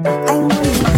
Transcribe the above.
I know